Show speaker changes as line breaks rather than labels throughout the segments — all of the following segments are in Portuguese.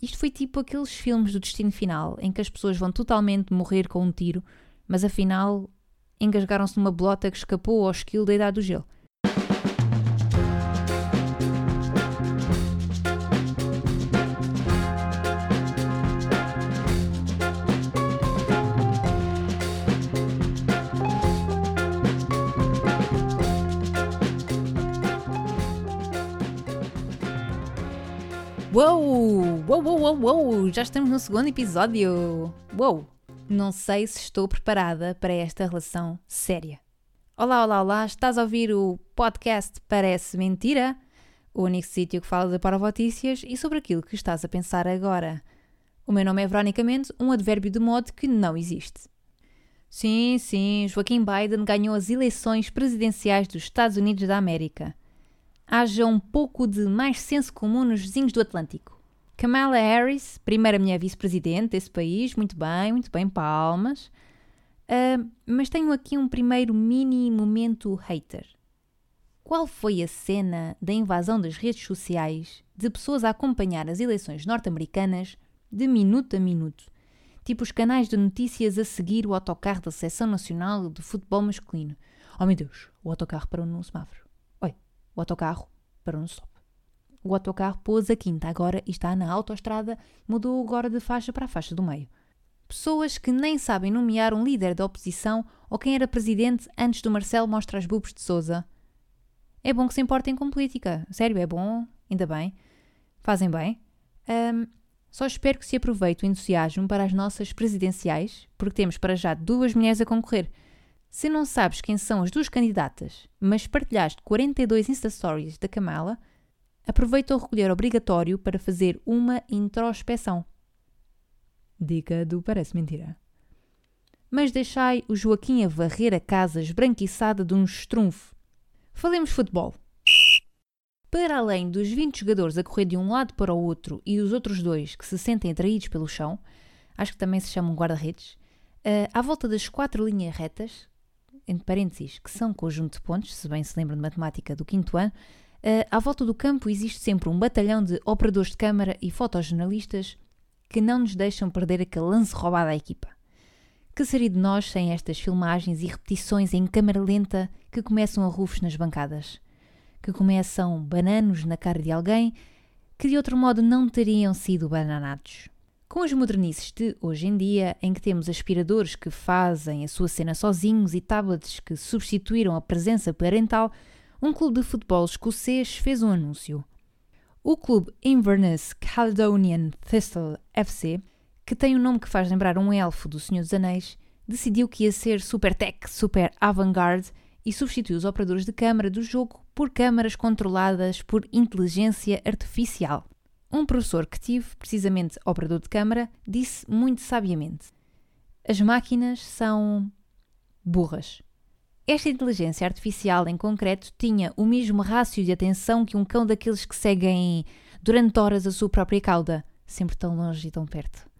Isto foi tipo aqueles filmes do destino final em que as pessoas vão totalmente morrer com um tiro, mas afinal engasgaram-se numa bolota que escapou ao esquilo da idade do gelo. Uou! Uou, uou, uou! Já estamos no segundo episódio! Uou! Não sei se estou preparada para esta relação séria. Olá, olá, olá! Estás a ouvir o podcast Parece Mentira? O único sítio que fala de paravotícias e sobre aquilo que estás a pensar agora. O meu nome é Verónica Mendes, um advérbio de modo que não existe. Sim, sim, Joaquim Biden ganhou as eleições presidenciais dos Estados Unidos da América haja um pouco de mais senso comum nos vizinhos do Atlântico. Kamala Harris, primeira mulher vice-presidente desse país, muito bem, muito bem, palmas. Uh, mas tenho aqui um primeiro mini momento hater. Qual foi a cena da invasão das redes sociais de pessoas a acompanhar as eleições norte-americanas de minuto a minuto? Tipo os canais de notícias a seguir o autocarro da Seleção Nacional de Futebol Masculino. Oh meu Deus, o autocarro parou no semáforo. O autocarro parou no stop. O autocarro pôs a quinta agora e está na autoestrada, mudou agora de faixa para a faixa do meio. Pessoas que nem sabem nomear um líder da oposição ou quem era presidente antes do Marcelo mostra as bubos de Souza. É bom que se importem com política. Sério, é bom. Ainda bem. Fazem bem. Um, só espero que se aproveite o entusiasmo para as nossas presidenciais, porque temos para já duas mulheres a concorrer. Se não sabes quem são as duas candidatas, mas partilhaste 42 Insta Stories da Kamala, aproveita o recolher obrigatório para fazer uma introspeção. Dica do Parece Mentira. Mas deixai o Joaquim a varrer a casa esbranquiçada de um estrunfo. Falemos futebol. Para além dos 20 jogadores a correr de um lado para o outro e dos outros dois que se sentem atraídos pelo chão, acho que também se chamam guarda-redes, uh, à volta das quatro linhas retas, entre parênteses, que são conjunto de pontos, se bem se lembram de matemática do quinto ano, uh, à volta do campo existe sempre um batalhão de operadores de câmara e fotojornalistas que não nos deixam perder aquele lance roubado à equipa. Que seria de nós sem estas filmagens e repetições em câmara lenta que começam a rufos nas bancadas? Que começam bananos na cara de alguém que de outro modo não teriam sido bananados? Com as modernices de hoje em dia, em que temos aspiradores que fazem a sua cena sozinhos e tablets que substituíram a presença parental, um clube de futebol escocês fez um anúncio. O clube Inverness Caledonian Thistle FC, que tem um nome que faz lembrar um elfo do Senhor dos Anéis, decidiu que ia ser super tech, super avant-garde e substituiu os operadores de câmara do jogo por câmaras controladas por inteligência artificial. Um professor que tive, precisamente operador de câmara, disse muito sabiamente: As máquinas são burras. Esta inteligência artificial em concreto tinha o mesmo rácio de atenção que um cão daqueles que seguem durante horas a sua própria cauda, sempre tão longe e tão perto.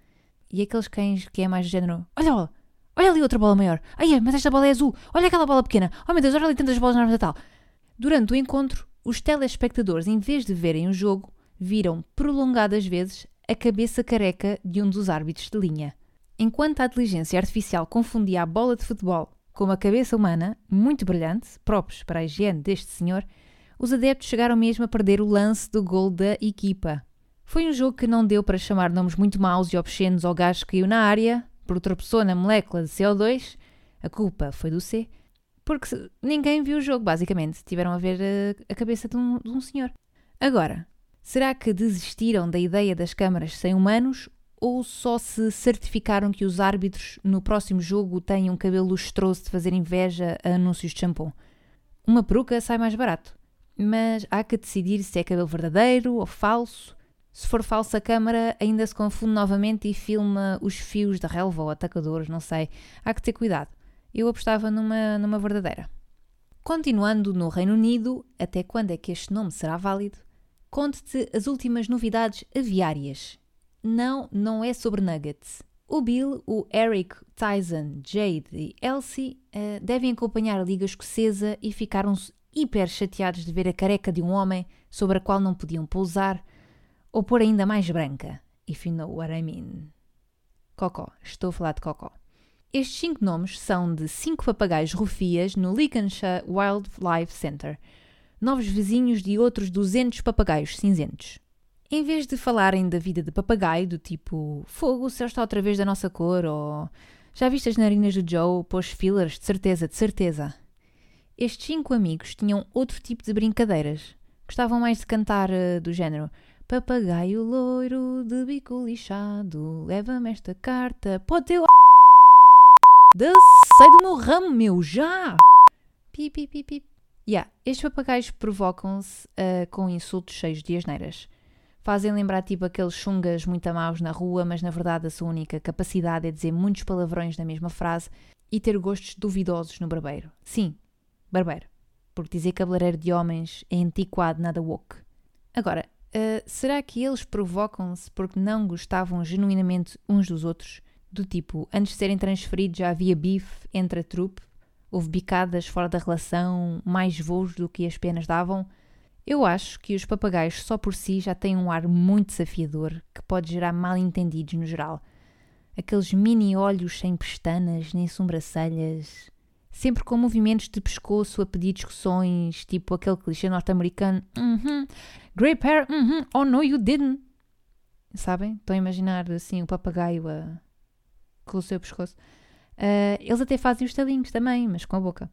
E aqueles cães que é mais do género: Olha, olha ali outra bola maior. Ai, mas esta bola é azul. Olha aquela bola pequena. Oh meu Deus, olha ali tantas bolas na Natal. Durante o encontro, os telespectadores, em vez de verem o jogo, viram prolongadas vezes a cabeça careca de um dos árbitros de linha. Enquanto a inteligência artificial confundia a bola de futebol com uma cabeça humana, muito brilhante, próprios para a higiene deste senhor, os adeptos chegaram mesmo a perder o lance do gol da equipa. Foi um jogo que não deu para chamar nomes muito maus e obscenos ao gajo que caiu na área, pessoa na molécula de CO2, a culpa foi do C, porque ninguém viu o jogo, basicamente. Tiveram a ver a, eh, a cabeça de um, de um senhor. Agora, Será que desistiram da ideia das câmaras sem humanos ou só se certificaram que os árbitros no próximo jogo um cabelo lustroso de fazer inveja a anúncios de shampoo? Uma peruca sai mais barato, mas há que decidir se é cabelo verdadeiro ou falso. Se for falsa a câmara, ainda se confunde novamente e filma os fios da relva ou atacadores, não sei. Há que ter cuidado. Eu apostava numa, numa verdadeira. Continuando no Reino Unido, até quando é que este nome será válido? Conte-te as últimas novidades aviárias. Não, não é sobre nuggets. O Bill, o Eric, Tyson, Jade e Elsie uh, devem acompanhar a Liga Escocesa e ficaram hiper chateados de ver a careca de um homem sobre a qual não podiam pousar ou pôr ainda mais branca. if you know what I mean. Cocó, estou a falar de Cocó. Estes cinco nomes são de cinco papagaios rufias no Lincolnshire Wildlife Center, novos vizinhos de outros 200 papagaios cinzentos. Em vez de falarem da vida de papagaio, do tipo fogo, o céu está outra vez da nossa cor, ou já viste as narinas do Joe, pôs fillers, de certeza, de certeza. Estes cinco amigos tinham outro tipo de brincadeiras. Gostavam mais de cantar uh, do género Papagaio loiro de bico lixado, leva-me esta carta, pode ter da sai do meu ramo, meu, já! Pi, pi, pi, pi. Yeah, estes papagaios provocam-se uh, com insultos cheios de asneiras. Fazem lembrar tipo aqueles chungas muito amados na rua, mas na verdade a sua única capacidade é dizer muitos palavrões na mesma frase e ter gostos duvidosos no barbeiro. Sim, barbeiro. Porque dizer cabeleireiro de homens é antiquado, nada woke. Agora, uh, será que eles provocam-se porque não gostavam genuinamente uns dos outros? Do tipo, antes de serem transferidos já havia bife entre a trupe, houve bicadas fora da relação, mais voos do que as penas davam. Eu acho que os papagaios só por si já têm um ar muito desafiador que pode gerar mal entendidos no geral. Aqueles mini olhos sem pestanas nem sobrancelhas, sempre com movimentos de pescoço a pedir discussões, tipo aquele clichê norte-americano: mm -hmm, Great hair, mm -hmm, oh no, you didn't. Sabem? Estão a imaginar assim o papagaio a com o seu pescoço. Uh, eles até fazem os talinhos também, mas com a boca.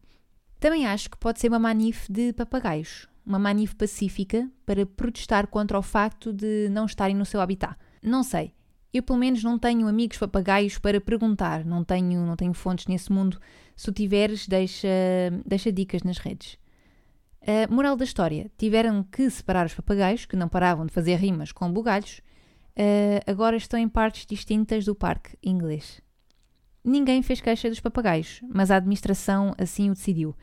Também acho que pode ser uma manif de papagaios, uma manif pacífica para protestar contra o facto de não estarem no seu habitat. Não sei. Eu pelo menos não tenho amigos papagaios para perguntar, não tenho, não tenho fontes nesse mundo. Se o tiveres, deixa, deixa dicas nas redes. Uh, moral da história: tiveram que separar os papagaios, que não paravam de fazer rimas com bugalhos, uh, agora estão em partes distintas do parque inglês. Ninguém fez queixa dos papagaios, mas a administração assim o decidiu.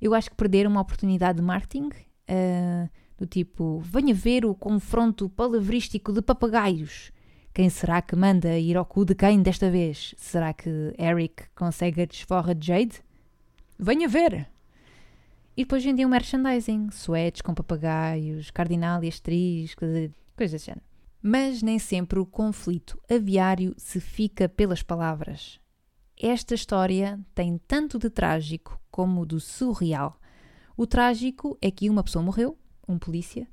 Eu acho que perderam uma oportunidade de marketing, uh, do tipo, venha ver o confronto palavrístico de papagaios. Quem será que manda ir ao cu de quem desta vez? Será que Eric consegue a desforra de Jade? Venha ver! E depois vendiam merchandising, suetes com papagaios, cardinal e coisas coisa desse género. Mas nem sempre o conflito aviário se fica pelas palavras. Esta história tem tanto de trágico como de surreal. O trágico é que uma pessoa morreu, um polícia.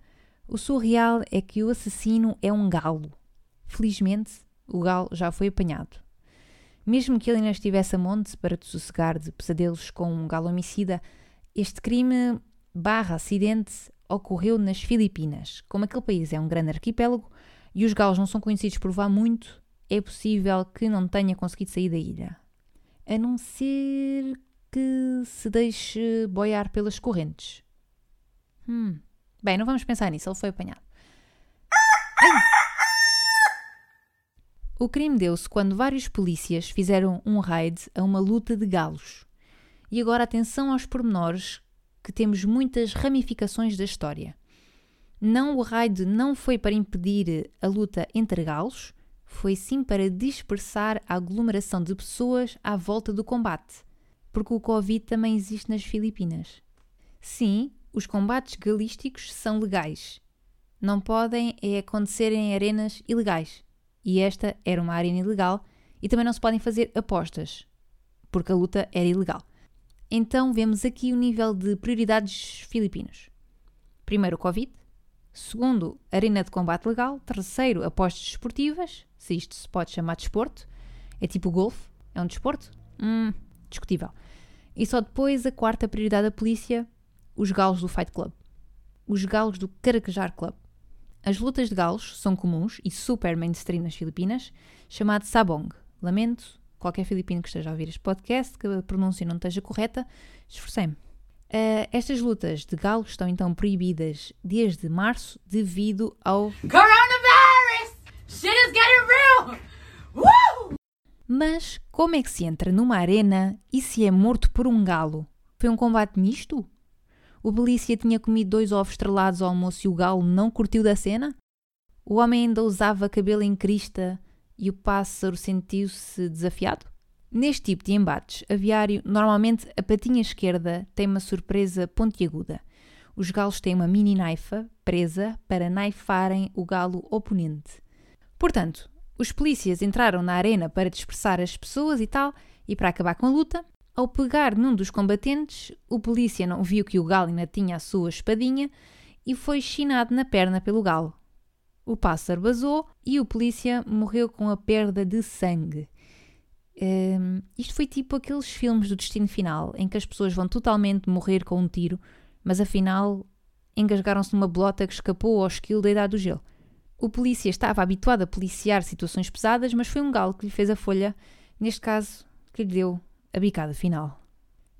O surreal é que o assassino é um galo. Felizmente, o galo já foi apanhado. Mesmo que ele ainda estivesse a monte para te sossegar de pesadelos com um galo homicida, este crime barra acidente ocorreu nas Filipinas. Como aquele país é um grande arquipélago e os galos não são conhecidos por voar muito, é possível que não tenha conseguido sair da ilha a não ser que se deixe boiar pelas correntes. Hum. Bem, não vamos pensar nisso, ele foi apanhado. Ai. O crime deu-se quando vários polícias fizeram um raid a uma luta de galos. E agora atenção aos pormenores, que temos muitas ramificações da história. Não, o raid não foi para impedir a luta entre galos, foi sim para dispersar a aglomeração de pessoas à volta do combate, porque o Covid também existe nas Filipinas. Sim, os combates galísticos são legais. Não podem é acontecer em arenas ilegais. E esta era uma arena ilegal e também não se podem fazer apostas, porque a luta era ilegal. Então vemos aqui o nível de prioridades filipinos. Primeiro o Covid, segundo, arena de combate legal, terceiro, apostas esportivas, se isto se pode chamar de desporto. É tipo golfe? É um desporto? Hum, discutível. E só depois a quarta prioridade da polícia, os galos do Fight Club. Os galos do Caracajar Club. As lutas de galos são comuns e super mainstream nas Filipinas, chamado sabong. Lamento, qualquer filipino que esteja a ouvir este podcast, que a pronúncia não esteja correta, esforcei-me. Uh, estas lutas de galos estão então proibidas desde março devido ao Shit is getting real! Woo! Mas como é que se entra numa arena e se é morto por um galo? Foi um combate misto? O Belícia tinha comido dois ovos estrelados ao almoço e o galo não curtiu da cena? O homem ainda usava cabelo em crista e o pássaro sentiu-se desafiado? Neste tipo de embates aviário, normalmente a patinha esquerda tem uma surpresa pontiaguda. Os galos têm uma mini naifa presa para naifarem o galo oponente. Portanto, os polícias entraram na arena para dispersar as pessoas e tal, e para acabar com a luta. Ao pegar num dos combatentes, o polícia não viu que o galo ainda tinha a sua espadinha e foi chinado na perna pelo galo. O pássaro vazou e o polícia morreu com a perda de sangue. Um, isto foi tipo aqueles filmes do destino final, em que as pessoas vão totalmente morrer com um tiro, mas afinal engasgaram-se numa bolota que escapou ao esquilo da idade do gelo. O polícia estava habituado a policiar situações pesadas, mas foi um galo que lhe fez a folha, neste caso, que lhe deu a bicada final.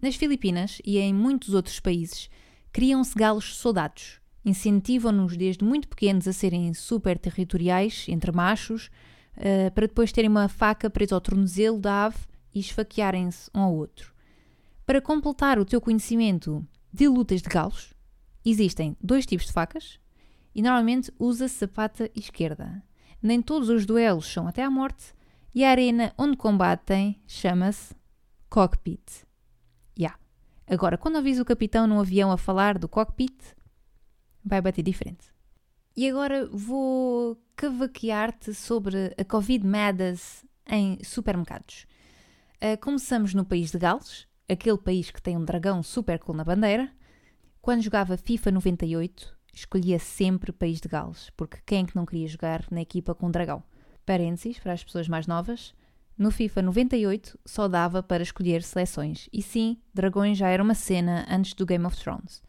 Nas Filipinas e em muitos outros países, criam-se galos soldados. Incentivam-nos desde muito pequenos a serem super territoriais entre machos, uh, para depois terem uma faca presa ao tornozelo da ave e esfaquearem-se um ao outro. Para completar o teu conhecimento de lutas de galos, existem dois tipos de facas, e normalmente usa-se a pata esquerda. Nem todos os duelos são até à morte e a arena onde combatem chama-se cockpit. Yeah. Agora, quando ouvis o capitão num avião a falar do cockpit, vai bater diferente. E agora vou cavaquear-te sobre a Covid Madness em supermercados. Uh, começamos no país de Gales, aquele país que tem um dragão super cool na bandeira. Quando jogava FIFA 98, escolhia sempre País de Gales, porque quem é que não queria jogar na equipa com um dragão? Parênteses, para as pessoas mais novas, no FIFA 98 só dava para escolher seleções, e sim, dragões já era uma cena antes do Game of Thrones.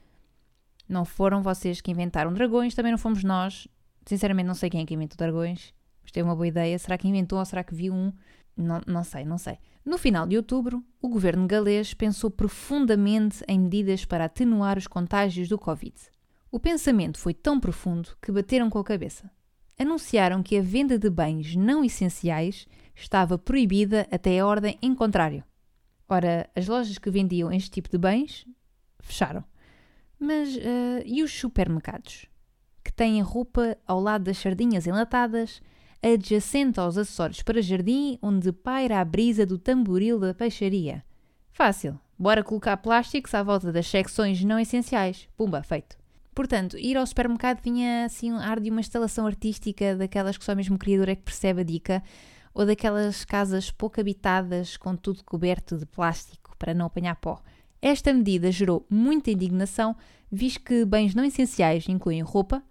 Não foram vocês que inventaram dragões, também não fomos nós. Sinceramente, não sei quem é que inventou dragões, mas tem uma boa ideia. Será que inventou ou será que viu um? Não, não sei, não sei. No final de outubro, o governo galês pensou profundamente em medidas para atenuar os contágios do Covid. O pensamento foi tão profundo que bateram com a cabeça. Anunciaram que a venda de bens não essenciais estava proibida até a ordem em contrário. Ora, as lojas que vendiam este tipo de bens fecharam. Mas uh, e os supermercados? Que têm roupa ao lado das sardinhas enlatadas, adjacente aos acessórios para jardim, onde paira a brisa do tamboril da peixaria. Fácil. Bora colocar plásticos à volta das secções não essenciais. Pumba, feito. Portanto, ir ao supermercado vinha assim um ar de uma instalação artística, daquelas que só mesmo o criador é que percebe a dica, ou daquelas casas pouco habitadas com tudo coberto de plástico para não apanhar pó. Esta medida gerou muita indignação, visto que bens não essenciais incluem roupa,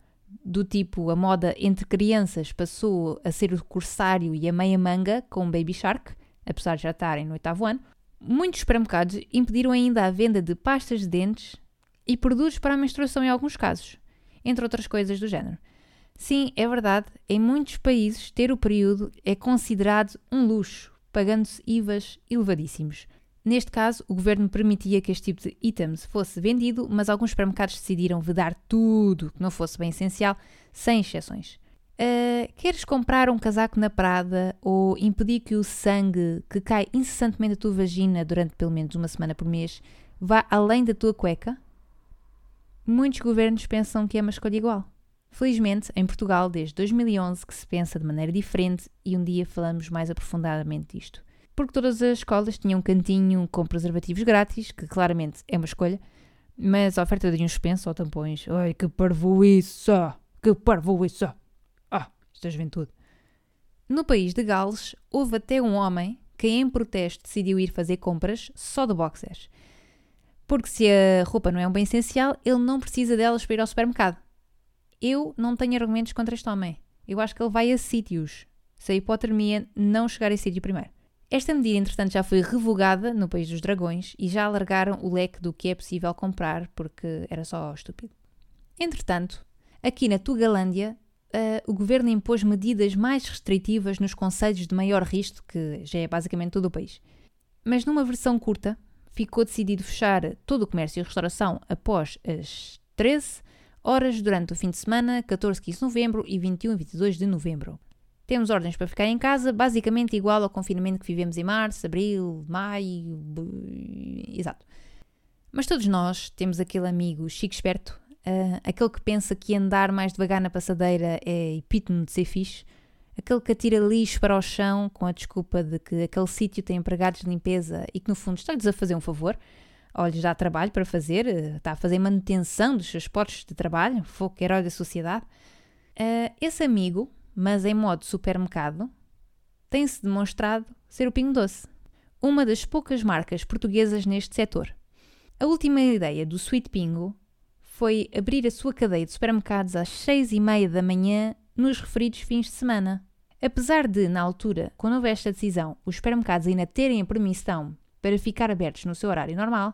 do tipo a moda entre crianças passou a ser o corsário e a meia manga com Baby Shark, apesar de já estarem no oitavo ano. Muitos supermercados impediram ainda a venda de pastas de dentes, e produtos para a menstruação em alguns casos, entre outras coisas do género. Sim, é verdade, em muitos países ter o período é considerado um luxo, pagando-se IVAs elevadíssimos. Neste caso, o governo permitia que este tipo de itens fosse vendido, mas alguns supermercados decidiram vedar tudo que não fosse bem essencial, sem exceções. Uh, queres comprar um casaco na Prada ou impedir que o sangue que cai incessantemente da tua vagina durante pelo menos uma semana por mês vá além da tua cueca? Muitos governos pensam que é uma escolha igual. Felizmente, em Portugal, desde 2011, que se pensa de maneira diferente e um dia falamos mais aprofundadamente disto. Porque todas as escolas tinham um cantinho com preservativos grátis, que claramente é uma escolha, mas a oferta de uns suspenso ou tampões. Ai, que isso! Que parvo isso! Ah, esta é juventude. No país de Gales, houve até um homem que, em protesto, decidiu ir fazer compras só de boxers porque se a roupa não é um bem essencial, ele não precisa delas para ir ao supermercado. Eu não tenho argumentos contra este homem. Eu acho que ele vai a sítios. Se a hipotermia não chegar a sítio primeiro. Esta medida, entretanto, já foi revogada no País dos Dragões e já alargaram o leque do que é possível comprar, porque era só estúpido. Entretanto, aqui na Tugalândia, uh, o governo impôs medidas mais restritivas nos conselhos de maior risco, que já é basicamente todo o país. Mas numa versão curta, ficou decidido fechar todo o comércio e restauração após as 13 horas durante o fim de semana, 14, 15 de novembro e 21 e 22 de novembro. Temos ordens para ficar em casa, basicamente igual ao confinamento que vivemos em março, abril, maio. Exato. Mas todos nós temos aquele amigo chique esperto, uh, aquele que pensa que andar mais devagar na passadeira é epítome de ser fixe, aquele que atira lixo para o chão com a desculpa de que aquele sítio tem empregados de limpeza e que no fundo está-lhes a fazer um favor, ou lhes dá trabalho para fazer, eh, está a fazer manutenção dos seus postos de trabalho, fogo herói da sociedade. Uh, esse amigo mas em modo supermercado, tem-se demonstrado ser o Pingo Doce, uma das poucas marcas portuguesas neste setor. A última ideia do Sweet Pingo foi abrir a sua cadeia de supermercados às seis e meia da manhã nos referidos fins de semana. Apesar de, na altura, quando houve esta decisão, os supermercados ainda terem a permissão para ficar abertos no seu horário normal,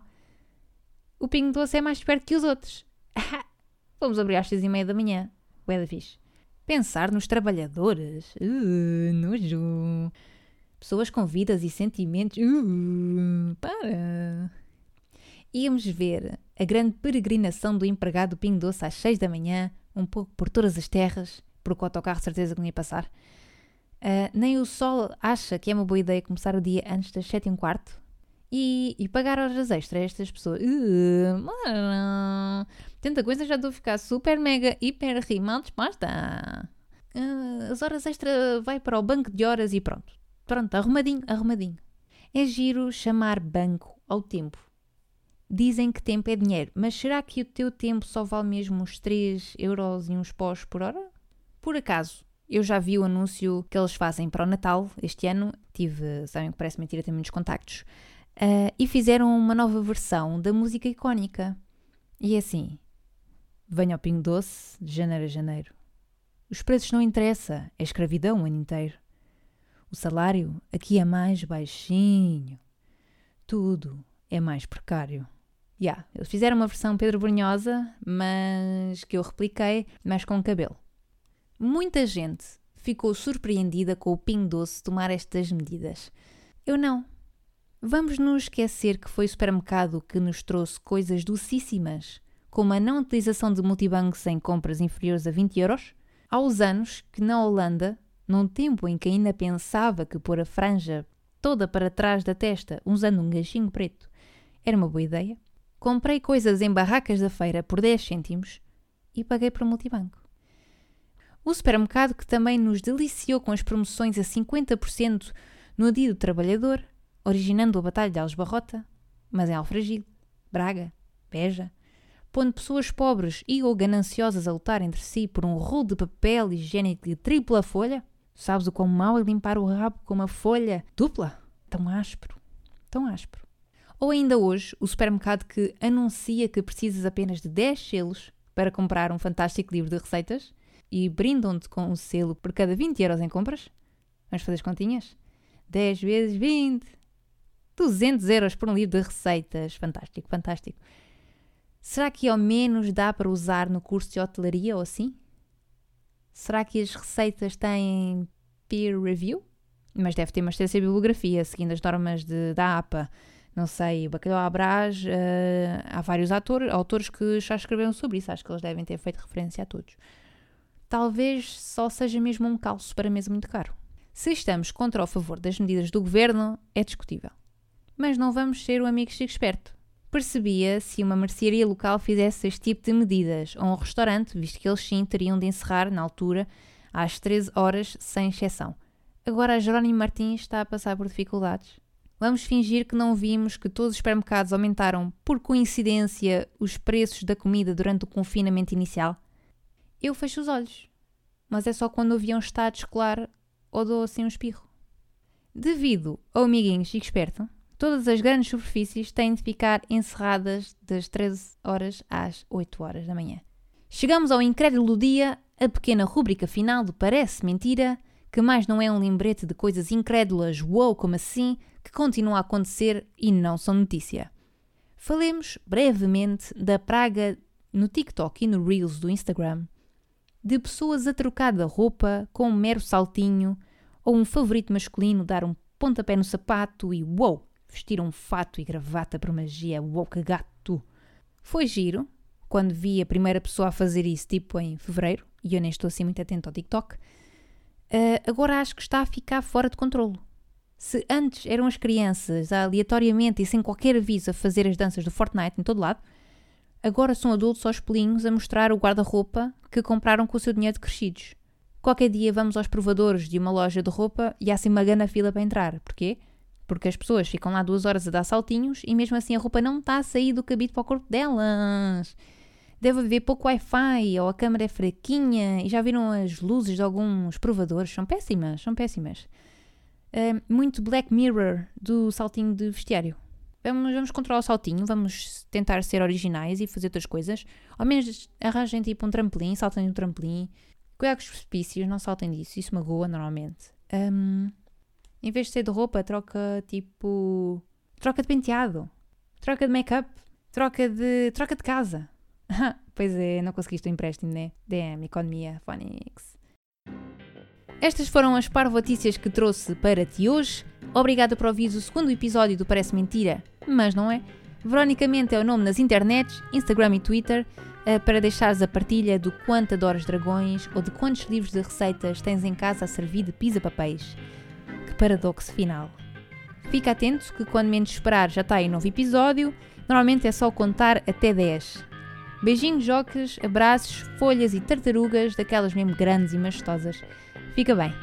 o Pingo Doce é mais perto que os outros. Vamos abrir às seis e meia da manhã. Ué da. Pensar nos trabalhadores. Uh, nojo. Pessoas com vidas e sentimentos. Uh, para. Íamos ver a grande peregrinação do empregado do Pingo Doce às seis da manhã, um pouco por todas as terras, porque o autocarro certeza que não ia passar. Uh, nem o sol acha que é uma boa ideia começar o dia antes das sete e um quarto? E, e pagar horas extras a estas pessoas. Uh, mano, tanta coisa já estou a ficar super, mega, hiper, rimal disposta. Uh, as horas extras vai para o banco de horas e pronto. Pronto, arrumadinho, arrumadinho. É giro chamar banco ao tempo. Dizem que tempo é dinheiro, mas será que o teu tempo só vale mesmo uns 3 euros e uns pós por hora? Por acaso, eu já vi o anúncio que eles fazem para o Natal este ano. Tive, sabem que parece mentira, tem muitos contactos. Uh, e fizeram uma nova versão da música icónica. E é assim: venha ao Pingo Doce de janeiro a janeiro. Os preços não interessa, é escravidão o ano inteiro. O salário aqui é mais baixinho. Tudo é mais precário. Já, yeah, eles fizeram uma versão Pedro Brunhosa, mas que eu repliquei, mas com cabelo. Muita gente ficou surpreendida com o Pingo Doce tomar estas medidas. Eu não. Vamos nos esquecer que foi o supermercado que nos trouxe coisas docíssimas, como a não utilização de multibancos em compras inferiores a 20 euros? Há uns anos que na Holanda, num tempo em que ainda pensava que pôr a franja toda para trás da testa usando um ganchinho preto era uma boa ideia, comprei coisas em barracas da feira por 10 cêntimos e paguei para o multibanco. O supermercado que também nos deliciou com as promoções a 50% no Dia do Trabalhador, originando a Batalha de Algesbarrota, mas em Alfragide, Braga, Beja, pondo pessoas pobres e ou gananciosas a lutar entre si por um rolo de papel higiênico de tripla folha? Sabes o quão mau é limpar o rabo com uma folha dupla? Tão áspero, tão áspero. Ou ainda hoje, o supermercado que anuncia que precisas apenas de 10 selos para comprar um fantástico livro de receitas e brindam-te com um selo por cada 20 euros em compras? Vamos fazer as continhas? 10 vezes 20. 200 euros por um livro de receitas. Fantástico, fantástico. Será que ao menos dá para usar no curso de hotelaria ou assim? Será que as receitas têm peer review? Mas deve ter uma extensa bibliografia, seguindo as normas de, da APA. Não sei, Bacalhau à uh, há vários atores, autores que já escreveram sobre isso. Acho que eles devem ter feito referência a todos talvez só seja mesmo um calço para mesa muito caro. Se estamos contra ou a favor das medidas do governo, é discutível. Mas não vamos ser o amigo chico esperto. Percebia se uma mercearia local fizesse este tipo de medidas, ou um restaurante, visto que eles sim teriam de encerrar, na altura, às 13 horas, sem exceção. Agora a Jerónimo Martins está a passar por dificuldades. Vamos fingir que não vimos que todos os supermercados aumentaram, por coincidência, os preços da comida durante o confinamento inicial? eu fecho os olhos. Mas é só quando o avião está a descolar ou dou assim um espirro. Devido ao amiguinho Chico Esperto, todas as grandes superfícies têm de ficar encerradas das 13 horas às 8 horas da manhã. Chegamos ao incrédulo dia, a pequena rúbrica final do Parece Mentira, que mais não é um lembrete de coisas incrédulas, wow, como assim, que continuam a acontecer e não são notícia. Falemos brevemente da praga no TikTok e no Reels do Instagram de pessoas a trocar de roupa com um mero saltinho, ou um favorito masculino dar um pontapé no sapato e uou, vestir um fato e gravata para magia, que gato! Foi giro, quando vi a primeira pessoa a fazer isso, tipo em fevereiro, e eu nem estou assim muito atento ao TikTok, uh, agora acho que está a ficar fora de controlo. Se antes eram as crianças aleatoriamente e sem qualquer aviso a fazer as danças do Fortnite em todo lado, Agora são adultos aos pelinhos a mostrar o guarda-roupa que compraram com o seu dinheiro de crescidos. Qualquer dia vamos aos provadores de uma loja de roupa e há assim uma grande fila para entrar. Porquê? Porque as pessoas ficam lá duas horas a dar saltinhos e mesmo assim a roupa não está a sair do cabide para o corpo delas. deve haver pouco Wi-Fi ou a câmera é fraquinha e já viram as luzes de alguns provadores? São péssimas, são péssimas. Uh, muito Black Mirror do saltinho de vestiário. Vamos, vamos controlar o saltinho, vamos tentar ser originais e fazer outras coisas. Ao menos arranjem tipo um trampolim, saltem um trampolim. Cuidado com os precipícios, não saltem disso, isso magoa normalmente. Um, em vez de ser de roupa, troca tipo. Troca de penteado, troca de make-up, troca de. troca de casa. pois é, não conseguiste o empréstimo, né? DM, economia, Phonics. Estas foram as parvotícias que trouxe para ti hoje. Obrigada por ouvir o segundo episódio do Parece Mentira, mas não é. Veronicamente é o nome nas internets, Instagram e Twitter, eh, para deixares a partilha do quanto adoras dragões ou de quantos livros de receitas tens em casa a servir de pisa-papéis. Paradoxo final. Fica atento que quando menos esperar já está aí novo episódio, normalmente é só contar até 10. Beijinhos, jocas, abraços, folhas e tartarugas, daquelas mesmo grandes e majestosas. Fica bem.